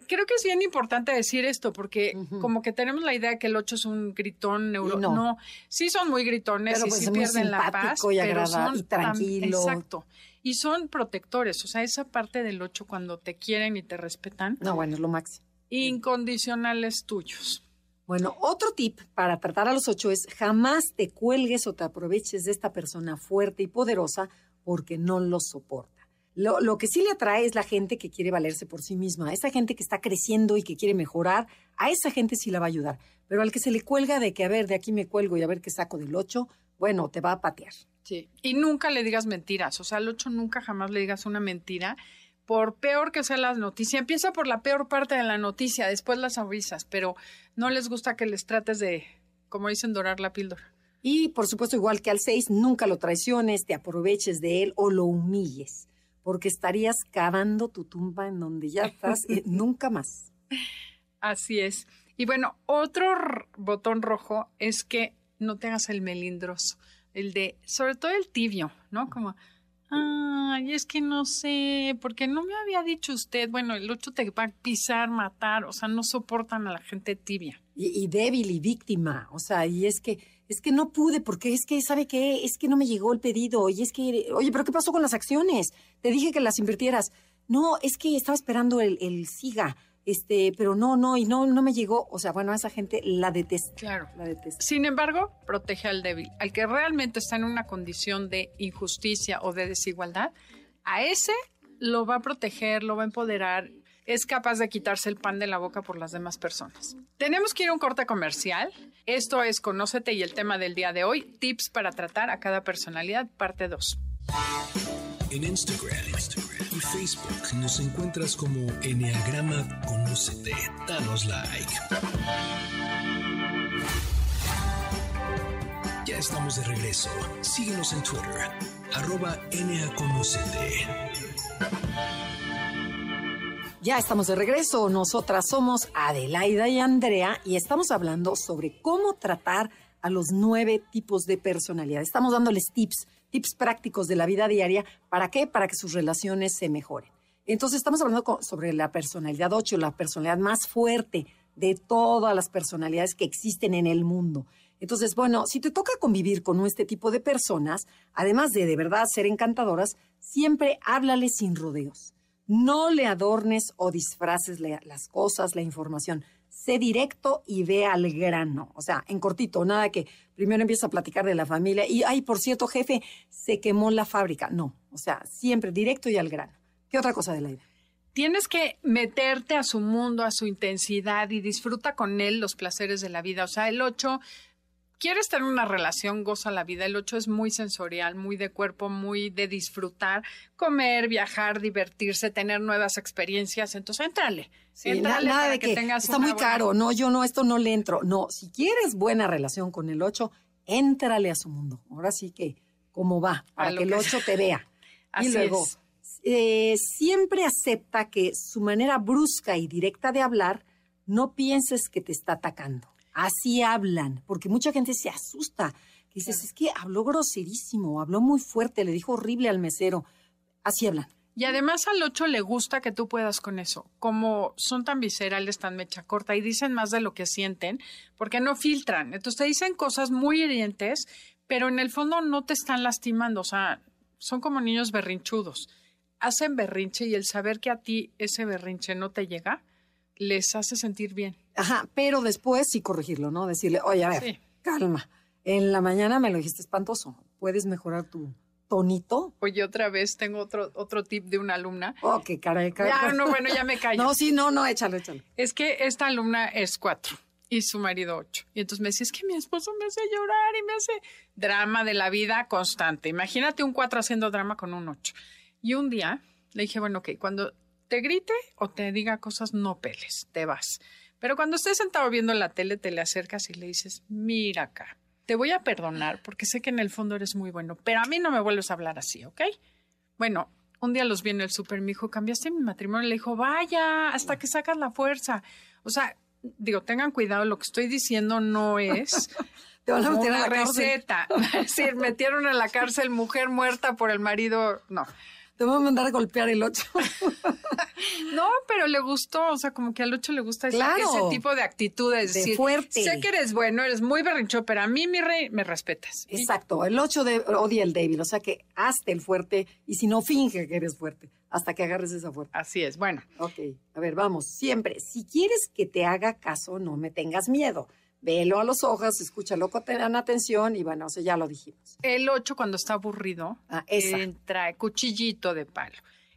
Creo que es bien importante decir esto porque como que tenemos la idea de que el 8 es un gritón neuro. No. sí son muy gritones y pues sí pierden la paz, y pero son y tranquilo. exacto y son protectores. O sea, esa parte del ocho cuando te quieren y te respetan. No, bueno, es lo máximo. Incondicionales tuyos. Bueno, otro tip para tratar a los ocho es jamás te cuelgues o te aproveches de esta persona fuerte y poderosa porque no lo soporta. Lo, lo, que sí le atrae es la gente que quiere valerse por sí misma, esa gente que está creciendo y que quiere mejorar, a esa gente sí la va a ayudar. Pero al que se le cuelga de que, a ver, de aquí me cuelgo y a ver qué saco del ocho, bueno, te va a patear. Sí, y nunca le digas mentiras, o sea, al ocho nunca jamás le digas una mentira, por peor que sea la noticia. Empieza por la peor parte de la noticia, después las avisas, pero no les gusta que les trates de, como dicen, dorar la píldora. Y por supuesto, igual que al seis, nunca lo traiciones, te aproveches de él o lo humilles, porque estarías cavando tu tumba en donde ya estás y nunca más. Así es. Y bueno, otro botón rojo es que no te hagas el melindroso el de, sobre todo el tibio, ¿no? Como, ay, es que no sé, porque no me había dicho usted, bueno, el ocho te va a pisar, matar, o sea, no soportan a la gente tibia. Y, débil y víctima, o sea, y es que, es que no pude, porque es que, ¿sabe qué? Es que no me llegó el pedido, y es que, oye, pero ¿qué pasó con las acciones? Te dije que las invirtieras. No, es que estaba esperando el, el SIGA este, pero no, no, y no, no me llegó. O sea, bueno, a esa gente la detesta. Claro. La detesta. Sin embargo, protege al débil. Al que realmente está en una condición de injusticia o de desigualdad, a ese lo va a proteger, lo va a empoderar. es capaz de quitarse el pan de la boca por las demás personas. Tenemos que ir a un corte comercial. Esto es Conócete y el tema del día de hoy, tips para tratar a cada personalidad, parte 2. En Instagram, y Facebook nos encuentras como Enneagrama Conócete. Danos like. Ya estamos de regreso. Síguenos en Twitter, arroba. Ya estamos de regreso. Nosotras somos Adelaida y Andrea y estamos hablando sobre cómo tratar a los nueve tipos de personalidad. Estamos dándoles tips, tips prácticos de la vida diaria. ¿Para qué? Para que sus relaciones se mejoren. Entonces estamos hablando sobre la personalidad 8, la personalidad más fuerte de todas las personalidades que existen en el mundo. Entonces, bueno, si te toca convivir con este tipo de personas, además de de verdad ser encantadoras, siempre háblale sin rodeos. No le adornes o disfraces las cosas, la información. Sé directo y ve al grano. O sea, en cortito, nada que primero empieza a platicar de la familia y, ay, por cierto, jefe, se quemó la fábrica. No, o sea, siempre directo y al grano. ¿Qué otra cosa de la idea? Tienes que meterte a su mundo, a su intensidad y disfruta con él los placeres de la vida. O sea, el 8 quieres tener una relación, goza la vida. El 8 es muy sensorial, muy de cuerpo, muy de disfrutar, comer, viajar, divertirse, tener nuevas experiencias. Entonces, entrale. nada de que, tengas está muy caro. No, yo no, esto no le entro. No, si quieres buena relación con el 8, éntrale a su mundo. Ahora sí que, ¿cómo va? Para que el 8 te vea. y luego, eh, siempre acepta que su manera brusca y directa de hablar, no pienses que te está atacando Así hablan, porque mucha gente se asusta. Dices, es que habló groserísimo, habló muy fuerte, le dijo horrible al mesero. Así hablan. Y además al 8 le gusta que tú puedas con eso. Como son tan viscerales, tan mecha corta y dicen más de lo que sienten, porque no filtran. Entonces te dicen cosas muy hirientes, pero en el fondo no te están lastimando. O sea, son como niños berrinchudos. Hacen berrinche y el saber que a ti ese berrinche no te llega, les hace sentir bien. Ajá, pero después sí corregirlo, ¿no? Decirle, oye, a ver, calma. En la mañana me lo dijiste espantoso. ¿Puedes mejorar tu tonito? Oye, otra vez tengo otro, otro tip de una alumna. Oh, qué caray, caray. Ya, no, bueno, ya me callo. no, sí, no, no, échalo, échalo. Es que esta alumna es cuatro y su marido ocho. Y entonces me decía, es que mi esposo me hace llorar y me hace drama de la vida constante. Imagínate un cuatro haciendo drama con un ocho. Y un día le dije, bueno, ok, cuando te grite o te diga cosas, no peles, te vas. Pero cuando estés sentado viendo la tele, te le acercas y le dices, mira acá, te voy a perdonar porque sé que en el fondo eres muy bueno, pero a mí no me vuelves a hablar así, ¿ok? Bueno, un día los vi en el súper, me dijo, ¿cambiaste mi matrimonio? Le dijo, vaya, hasta que sacas la fuerza. O sea, digo, tengan cuidado, lo que estoy diciendo no es... Te van a meter a la receta. es decir, metieron en la cárcel mujer muerta por el marido. No te voy a mandar a golpear el 8. no, pero le gustó, o sea, como que al 8 le gusta ese, tipo de actitudes. De fuerte. Sé que eres bueno, eres muy berrincho, pero a mí, mi rey, me respetas. Exacto, el 8 odia el débil, o sea que hazte el fuerte y si no, finge que eres fuerte hasta que agarres esa fuerza. Así es, bueno. Ok, a ver, vamos, siempre, si quieres que te haga caso, no me tengas miedo velo a los ojos, escúchalo con atención y bueno, o sea, ya lo dijimos. El 8 cuando está aburrido ah, entra cuchillito de palo.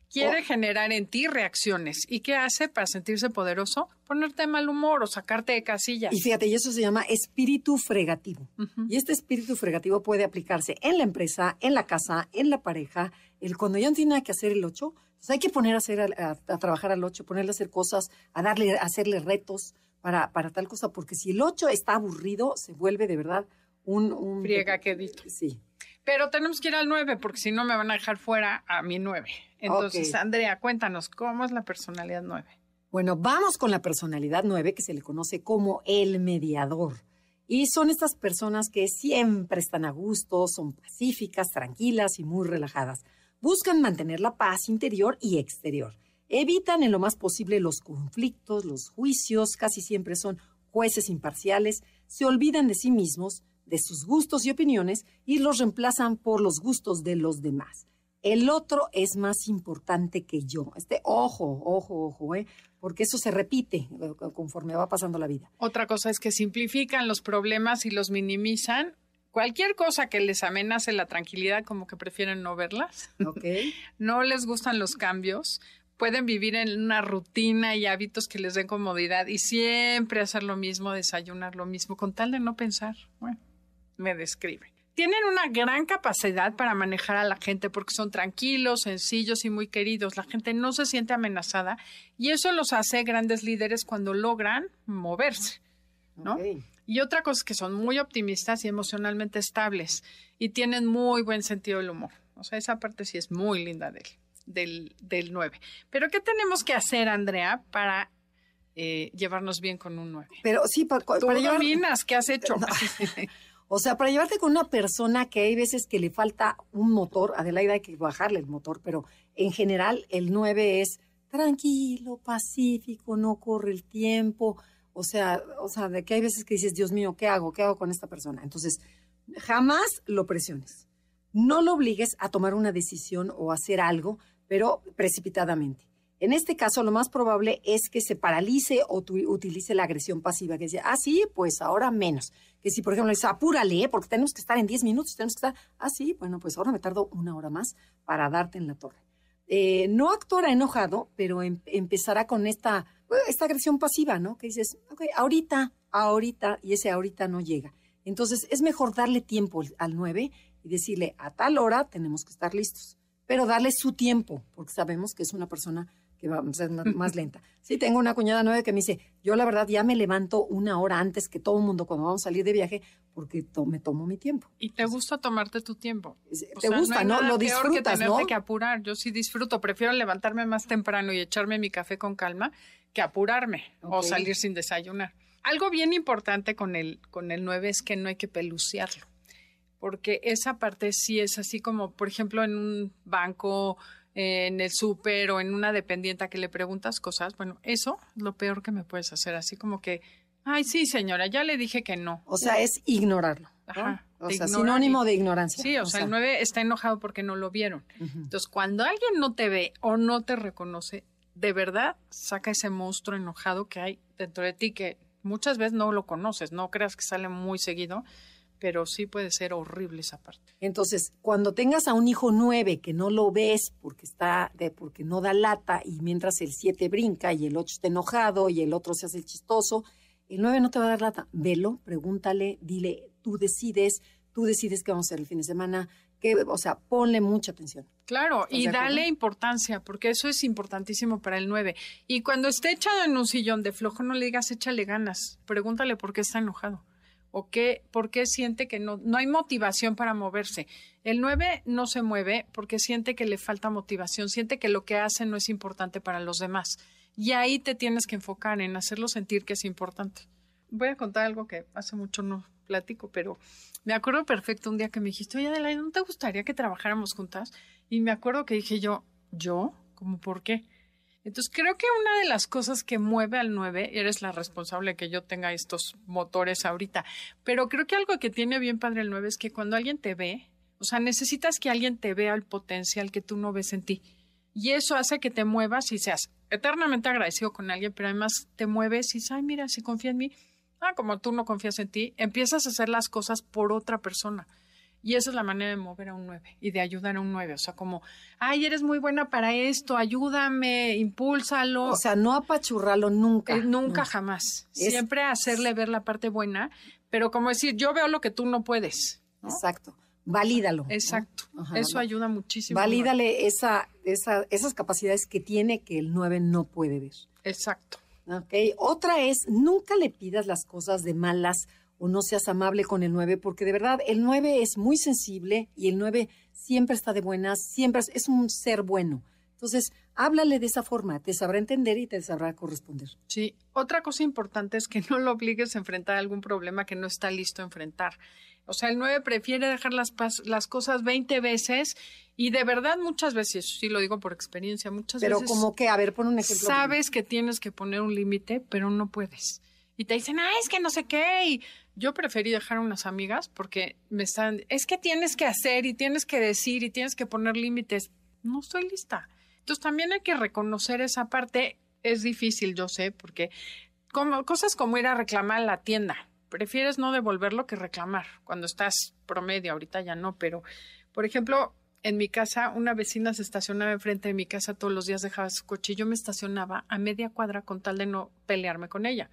Quiere oh. generar en ti reacciones. ¿Y qué hace para sentirse poderoso? Ponerte de mal humor o sacarte de casillas. Y fíjate, y eso se llama espíritu fregativo. Y este espíritu fregativo puede aplicarse en la empresa, en la casa, en la pareja. El, cuando ya no tiene nada que hacer el 8, pues hay que poner a, hacer, a, trabajar al 8, ponerle a hacer cosas, a darle, a hacerle retos, para, para tal cosa, porque si el 8 está aburrido, se vuelve de verdad un... un Friega quedito. Sí. Pero tenemos que ir al 9, porque si no me van a dejar fuera a mi 9. Entonces, Andrea, cuéntanos, ¿cómo es la personalidad 9? Bueno, vamos con la personalidad 9, que se le conoce como el mediador. Y son estas personas que siempre están a gusto, son pacíficas, tranquilas y muy relajadas. Buscan mantener la paz interior y exterior. Evitan en lo más posible los conflictos, los juicios, casi siempre son jueces imparciales, se olvidan de sí mismos, de sus gustos y opiniones y los reemplazan por los gustos de los demás. El otro es más importante que yo. Este, ojo, ojo, ojo, ¿eh? porque eso se repite eh, conforme va pasando la vida. Otra cosa es que simplifican los problemas y los minimizan. Cualquier cosa que les amenace la tranquilidad, como que prefieren no verlas. Okay. no les gustan los cambios pueden vivir en una rutina y hábitos que les den comodidad y siempre hacer lo mismo, desayunar lo mismo, con tal de no pensar. Bueno, me describe. Tienen una gran capacidad para manejar a la gente porque son tranquilos, sencillos y muy queridos. La gente no se siente amenazada y eso los hace grandes líderes cuando logran moverse, ¿no? Y otra cosa es que son muy optimistas y emocionalmente estables y tienen muy buen sentido del humor. O sea, esa parte sí es muy linda de él del, del 9. Pero ¿qué tenemos que hacer, Andrea, para eh, llevarnos bien con un 9? Pero sí, para, Tú dominas, ¿qué has hecho? o sea, para llevarte con una persona que hay veces que le falta un motor, Adelaida hay que bajarle el motor, pero en general el 9 es tranquilo, pacífico, no corre el tiempo. O sea, o sea, de que hay veces que dices, Dios mío, ¿qué hago? ¿Qué hago con esta persona? Entonces, jamás lo presiones. No lo obligues a tomar una decisión o hacer algo pero precipitadamente. En este caso, lo más probable es que se paralice o utilice la agresión pasiva, que dice, ah, sí, pues ahora menos. Que si, por ejemplo, dice, apúrale, ¿eh? porque tenemos que estar en 10 minutos, tenemos que estar, ah, sí, bueno, pues ahora me tardo una hora más para darte en la torre. Eh, no actuará enojado, pero em, empezará con esta, esta agresión pasiva, ¿no? Que dices, ok, ahorita, ahorita, y ese ahorita no llega. Entonces, es mejor darle tiempo al 9 y decirle, a tal hora tenemos que estar listos pero darle su tiempo, porque sabemos que es una persona que va a ser más lenta. Sí, tengo una cuñada nueva que me dice, yo la verdad ya me levanto una hora antes que todo el mundo cuando vamos a salir de viaje porque me tomo mi tiempo. ¿Y te gusta tomarte tu tiempo? ¿Te gusta, no? Lo disfrutas, que ¿no? que apurar. Yo sí disfruto. Prefiero levantarme más temprano y echarme mi café con calma que apurarme o salir sin desayunar. Algo bien importante con el, con el 9 es que no hay que peluciarlo porque esa parte sí es así como, por ejemplo, en un banco, en el súper o en una dependienta que le preguntas cosas, bueno, eso es lo peor que me puedes hacer, así como que, ay, sí, señora, ya le dije que no. O sea, es ignorarlo. Ajá. O sea, sinónimo de ignorancia. Sí, o, sea, el 9 está enojado porque no lo vieron. Entonces, cuando alguien no te ve o no te reconoce, de verdad saca ese monstruo enojado que hay dentro de ti que muchas veces no lo conoces, no creas que sale muy seguido pero sí puede ser horrible esa parte. Entonces, cuando tengas a un hijo nueve que no lo ves porque está de, porque no da lata y mientras el siete brinca y el ocho está enojado y el otro se hace el chistoso, el nueve no te va a dar lata. Velo, pregúntale, dile, tú decides, tú decides qué vamos a hacer el fin de semana, que, o sea, ponle mucha atención. Claro, y dale importancia, porque eso es importantísimo para el nueve. Y cuando esté echado en un sillón de flojo, no le digas échale ganas, pregúntale por qué está enojado o qué, por qué siente que no, no hay motivación para moverse. El 9 no se mueve porque siente que le falta motivación, siente que lo que hace no es importante para los demás. Y ahí te tienes que enfocar en hacerlo sentir que es importante. Voy a contar algo que hace mucho no platico, pero me acuerdo perfecto un día que me dijiste, oye Adelaide, ¿no te gustaría que trabajáramos juntas? Y me acuerdo que dije yo, ¿yo? ¿Cómo por qué? Entonces, creo que una de las cosas que mueve al 9, eres la responsable que yo tenga estos motores ahorita, pero creo que algo que tiene bien padre el 9 es que cuando alguien te ve, o sea, necesitas que alguien te vea el potencial que tú no ves en ti. Y eso hace que te muevas y seas eternamente agradecido con alguien, pero además te mueves y dices, ay, mira, si confía en mí, ah, como tú no confías en ti, empiezas a hacer las cosas por otra persona. Y esa es la manera de mover a un 9 y de ayudar a un 9. O sea, como, ay, eres muy buena para esto, ayúdame, impúlsalo. O sea, no apachurrarlo nunca. Eh, nunca, jamás. Siempre hacerle ver la parte buena, pero como decir, yo veo lo que tú no puedes. Exacto. Valídalo. Exacto. Eso ayuda muchísimo. Valídale esa, esa, esas capacidades que tiene que el 9 no puede ver. Exacto. Okay. Otra es, nunca le pidas las cosas de malas o no seas amable con el 9, porque de verdad el 9 es muy sensible y el 9 siempre está de buenas, siempre es un ser bueno. Entonces, háblale de esa forma, te sabrá entender y te sabrá corresponder. Sí, otra cosa importante es que no lo obligues a enfrentar algún problema que no está listo a enfrentar. O sea, el 9 prefiere dejar las, las cosas 20 veces y de verdad muchas veces, sí lo digo por experiencia, muchas veces. Pero como que, a ver, pon un ejemplo. Sabes que tienes que poner un límite, pero no puedes. Y te dicen, ah, es que no sé qué, y yo preferí dejar unas amigas porque me están, es que tienes que hacer y tienes que decir y tienes que poner límites. No estoy lista. Entonces también hay que reconocer esa parte. Es difícil, yo sé, porque como, cosas como ir a reclamar a la tienda. Prefieres no devolverlo que reclamar cuando estás promedio, ahorita ya no, pero por ejemplo, en mi casa, una vecina se estacionaba enfrente de mi casa todos los días, dejaba su coche y yo me estacionaba a media cuadra con tal de no pelearme con ella.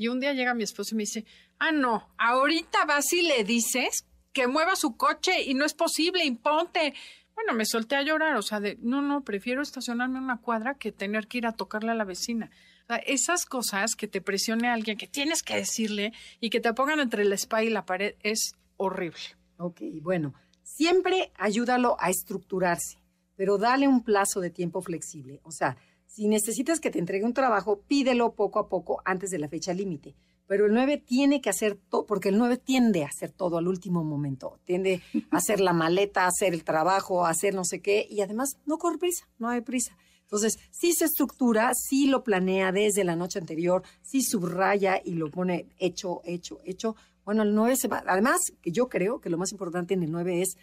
Y un día llega mi esposo y me dice, ah, no, ahorita vas y le dices que mueva su coche y no es posible, imponte. Bueno, me solté a llorar, o sea, de, no, no, prefiero estacionarme en una cuadra que tener que ir a tocarle a la vecina. O sea, esas cosas que te presione alguien, que tienes que decirle y que te pongan entre la espalda y la pared, es horrible. Ok, bueno, siempre ayúdalo a estructurarse, pero dale un plazo de tiempo flexible. O sea, si necesitas que te entregue un trabajo, pídelo poco a poco antes de la fecha límite. Pero el 9 tiene que hacer todo, porque el 9 tiende a hacer todo al último momento. Tiende a hacer la maleta, a hacer el trabajo, a hacer no sé qué. Y además, no corre prisa, no hay prisa. Entonces, si se estructura, si lo planea desde la noche anterior, si subraya y lo pone hecho, hecho, hecho. Bueno, el 9 se va. Además, que yo creo que lo más importante en el 9 es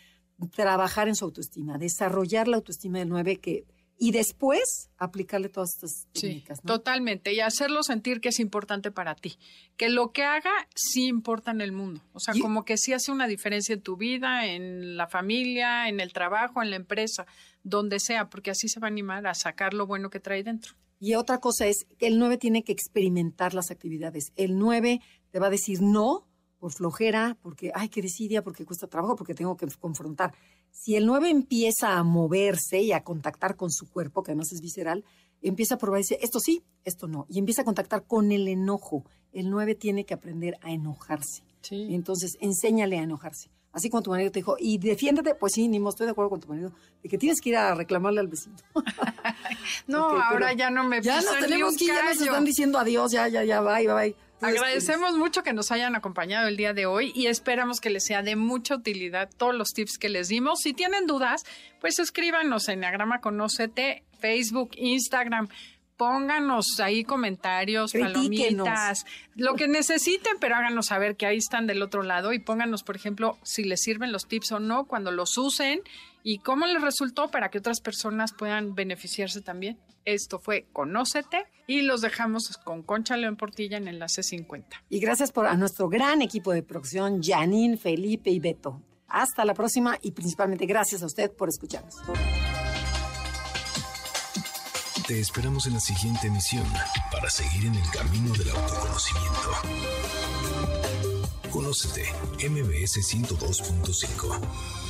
trabajar en su autoestima, desarrollar la autoestima del 9 que y después aplicarle todas estas técnicas. ¿no? Totalmente, y hacerlo sentir que es importante para ti, que lo que haga sí importa en el mundo, o sea, como que sí hace una diferencia en tu vida, en la familia, en el trabajo, en la empresa, donde sea, porque así se va a animar a sacar lo bueno que trae dentro. Y otra cosa es que el 9 tiene que experimentar las actividades. El 9 te va a decir no por flojera, porque, ay, qué desidia, porque cuesta trabajo, porque tengo que confrontar. Si el 9 empieza a moverse y a contactar con su cuerpo, que además es visceral, empieza a probar y dice, esto sí, esto no. Y empieza a contactar con el enojo. El 9 tiene que aprender a enojarse. Entonces, enséñale a enojarse. Así como tu marido te dijo, y defiéndete, pues sí, ni estoy de acuerdo con tu marido, de que tienes que ir a reclamarle al vecino. no, ahora ya no me Ya nos tenemos que ir, ya nos están diciendo adiós, ya, ya, ya, bye, bye, bye. Agradecemos mucho que nos hayan acompañado el día de hoy y esperamos que les sea de mucha utilidad todos los tips que les dimos. Si tienen dudas, pues escríbanos en Agrama Conócete, Facebook, Instagram. Pónganos ahí comentarios, palomitas, lo que necesiten, pero háganos saber que ahí están del otro lado y pónganos, por ejemplo, si les sirven los tips o no, cuando los usen y cómo les resultó para que otras personas puedan beneficiarse también. Esto fue Conócete y los dejamos con Concha León Portilla en Enlace 50. Y gracias por a nuestro gran equipo de producción, Janine, Felipe y Beto. Hasta la próxima y principalmente gracias a usted por escucharnos. Te esperamos en la siguiente emisión para seguir en el camino del autoconocimiento. Conócete, MBS 102.5.